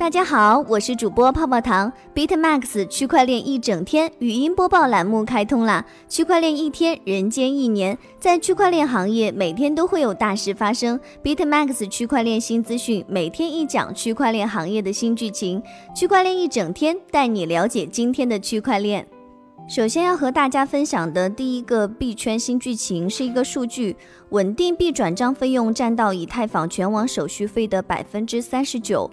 大家好，我是主播泡泡糖。BitMax 区块链一整天语音播报栏目开通啦！区块链一天，人间一年，在区块链行业，每天都会有大事发生。BitMax 区块链新资讯，每天一讲区块链行业的新剧情。区块链一整天，带你了解今天的区块链。首先要和大家分享的第一个币圈新剧情是一个数据：稳定币转账费用占到以太坊全网手续费的百分之三十九。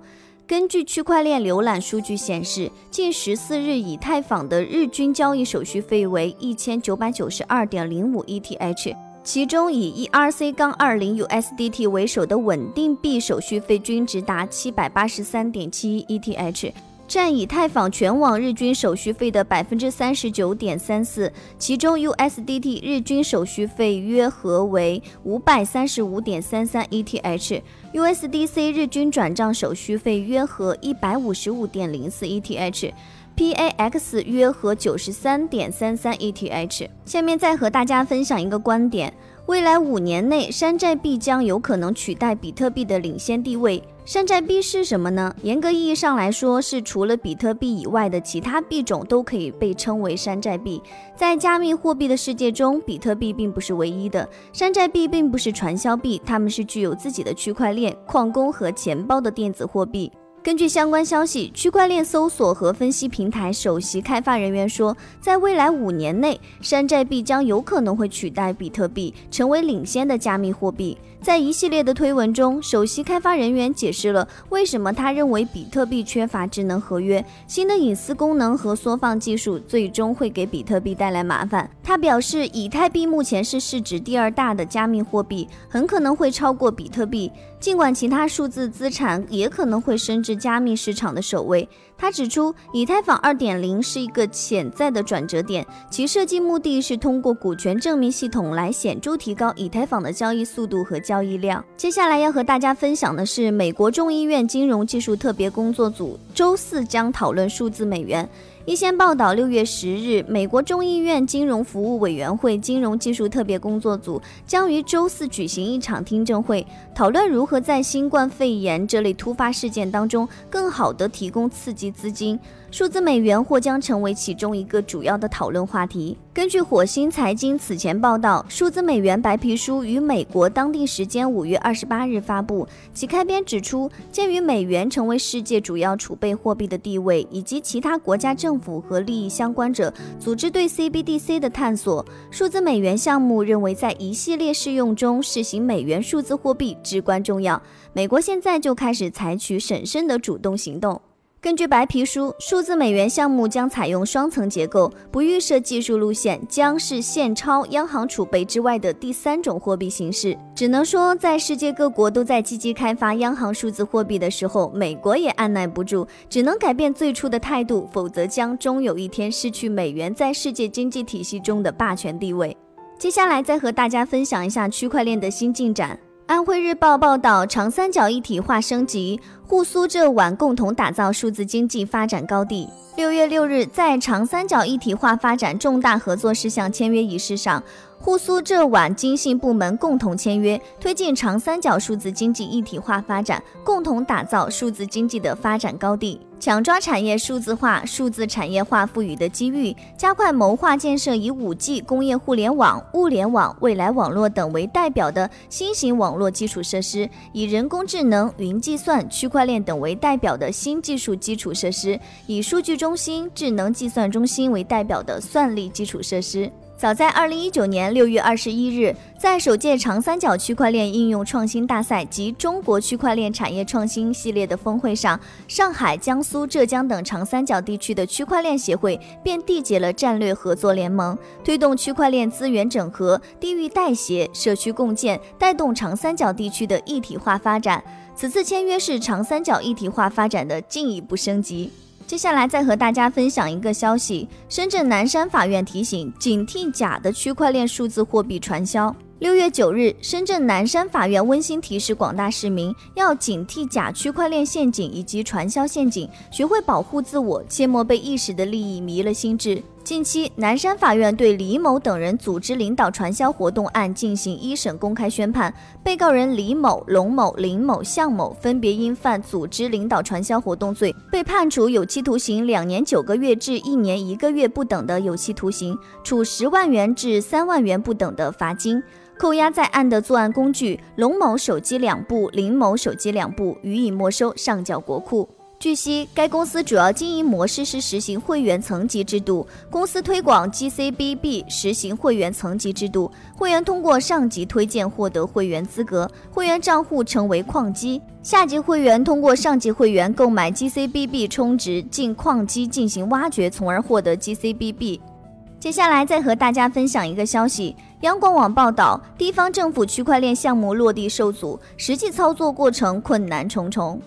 根据区块链浏览数据显示，近十四日以太坊的日均交易手续费为一千九百九十二点零五 ETH，其中以 ERC- 杠二零 USDT 为首的稳定币手续费均值达七百八十三点七 ETH。占以太坊全网日均手续费的百分之三十九点三四，其中 USDT 日均手续费约合为五百三十五点三三 ETH，USDC 日均转账手续费约合一百五十五点零四 ETH，PAX 约合九十三点三三 ETH。下面再和大家分享一个观点。未来五年内，山寨币将有可能取代比特币的领先地位。山寨币是什么呢？严格意义上来说，是除了比特币以外的其他币种都可以被称为山寨币。在加密货币的世界中，比特币并不是唯一的。山寨币并不是传销币，它们是具有自己的区块链、矿工和钱包的电子货币。根据相关消息，区块链搜索和分析平台首席开发人员说，在未来五年内，山寨币将有可能会取代比特币，成为领先的加密货币。在一系列的推文中，首席开发人员解释了为什么他认为比特币缺乏智能合约、新的隐私功能和缩放技术，最终会给比特币带来麻烦。他表示，以太币目前是市值第二大的加密货币，很可能会超过比特币。尽管其他数字资产也可能会升至加密市场的首位，他指出，以太坊2.0是一个潜在的转折点，其设计目的是通过股权证明系统来显著提高以太坊的交易速度和交易量。接下来要和大家分享的是，美国众议院金融技术特别工作组周四将讨论数字美元。一线报道，六月十日，美国众议院金融服务委员会金融技术特别工作组将于周四举行一场听证会，讨论如何在新冠肺炎这类突发事件当中更好地提供刺激资金。数字美元或将成为其中一个主要的讨论话题。根据火星财经此前报道，数字美元白皮书于美国当地时间五月二十八日发布。其开篇指出，鉴于美元成为世界主要储备货币的地位，以及其他国家政府和利益相关者组织对 CBDC 的探索，数字美元项目认为在一系列试用中试行美元数字货币至关重要。美国现在就开始采取审慎的主动行动。根据白皮书，数字美元项目将采用双层结构，不预设技术路线，将是现钞、央行储备之外的第三种货币形式。只能说，在世界各国都在积极开发央行数字货币的时候，美国也按耐不住，只能改变最初的态度，否则将终有一天失去美元在世界经济体系中的霸权地位。接下来再和大家分享一下区块链的新进展。安徽日报报道，长三角一体化升级，沪苏浙皖共同打造数字经济发展高地。六月六日，在长三角一体化发展重大合作事项签约仪式上。沪苏浙皖经信部门共同签约，推进长三角数字经济一体化发展，共同打造数字经济的发展高地，抢抓产业数字化、数字产业化赋予的机遇，加快谋划建设以五 G、工业互联网、物联网、未来网络等为代表的新型网络基础设施，以人工智能、云计算、区块链等为代表的新技术基础设施，以数据中心、智能计算中心为代表的算力基础设施。早在二零一九年六月二十一日，在首届长三角区块链应用创新大赛及中国区块链产业创新系列的峰会上，上海、江苏、浙江等长三角地区的区块链协会便缔结了战略合作联盟，推动区块链资源整合、地域代协、社区共建，带动长三角地区的一体化发展。此次签约是长三角一体化发展的进一步升级。接下来再和大家分享一个消息：深圳南山法院提醒，警惕假的区块链数字货币传销。六月九日，深圳南山法院温馨提示广大市民，要警惕假区块链陷阱以及传销陷阱，学会保护自我，切莫被一时的利益迷了心智。近期，南山法院对李某等人组织领导传销活动案进行一审公开宣判，被告人李某、龙某、林某、向某分别因犯组织领导传销活动罪，被判处有期徒刑两年九个月至一年一个月不等的有期徒刑，处十万元至三万元不等的罚金，扣押在案的作案工具龙某手机两部、林某手机两部，予以没收，上缴国库。据悉，该公司主要经营模式是实行会员层级制度。公司推广 GCBB 实行会员层级制度，会员通过上级推荐获得会员资格，会员账户成为矿机。下级会员通过上级会员购买 GCBB 充值进矿机进行挖掘，从而获得 GCBB。接下来再和大家分享一个消息：央广网报道，地方政府区块链项目落地受阻，实际操作过程困难重重。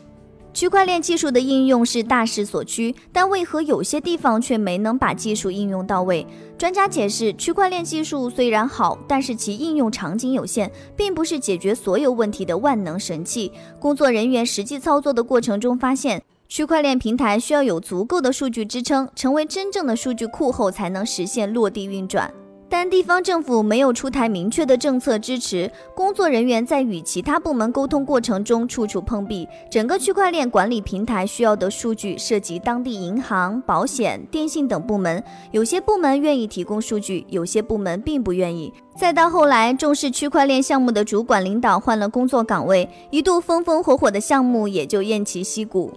区块链技术的应用是大势所趋，但为何有些地方却没能把技术应用到位？专家解释，区块链技术虽然好，但是其应用场景有限，并不是解决所有问题的万能神器。工作人员实际操作的过程中发现，区块链平台需要有足够的数据支撑，成为真正的数据库后，才能实现落地运转。但地方政府没有出台明确的政策支持，工作人员在与其他部门沟通过程中处处碰壁。整个区块链管理平台需要的数据涉及当地银行、保险、电信等部门，有些部门愿意提供数据，有些部门并不愿意。再到后来，重视区块链项目的主管领导换了工作岗位，一度风风火火的项目也就偃旗息鼓。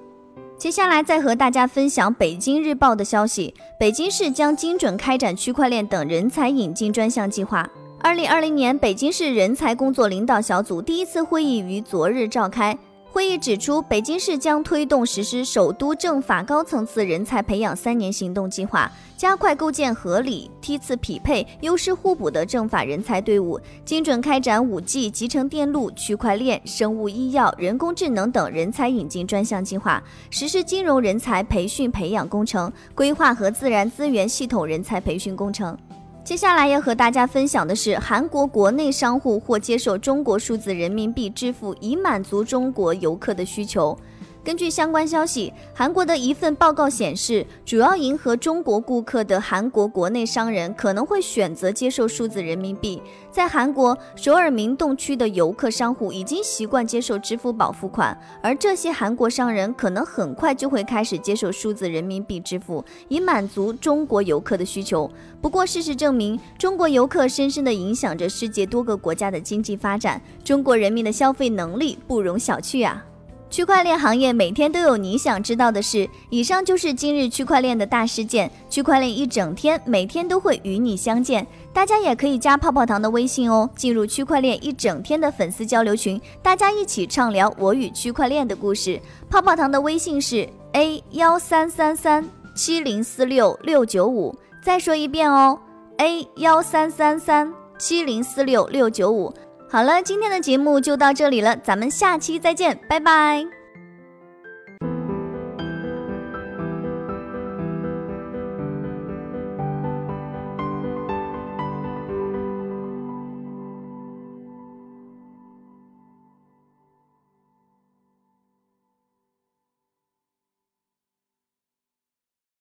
接下来再和大家分享北京日报的消息：北京市将精准开展区块链等人才引进专项计划。二零二零年，北京市人才工作领导小组第一次会议于昨日召开。会议指出，北京市将推动实施首都政法高层次人才培养三年行动计划，加快构建合理、梯次匹配、优势互补的政法人才队伍，精准开展五 G、集成电路、区块链、生物医药、人工智能等人才引进专项计划，实施金融人才培训培养工程规划和自然资源系统人才培训工程。接下来要和大家分享的是，韩国国内商户或接受中国数字人民币支付，以满足中国游客的需求。根据相关消息，韩国的一份报告显示，主要迎合中国顾客的韩国国内商人可能会选择接受数字人民币。在韩国首尔明洞区的游客商户已经习惯接受支付宝付款，而这些韩国商人可能很快就会开始接受数字人民币支付，以满足中国游客的需求。不过，事实证明，中国游客深深地影响着世界多个国家的经济发展，中国人民的消费能力不容小觑啊！区块链行业每天都有你想知道的事。以上就是今日区块链的大事件。区块链一整天，每天都会与你相见。大家也可以加泡泡糖的微信哦，进入区块链一整天的粉丝交流群，大家一起畅聊我与区块链的故事。泡泡糖的微信是 a 幺三三三七零四六六九五。再说一遍哦，a 幺三三三七零四六六九五。好了，今天的节目就到这里了，咱们下期再见，拜拜。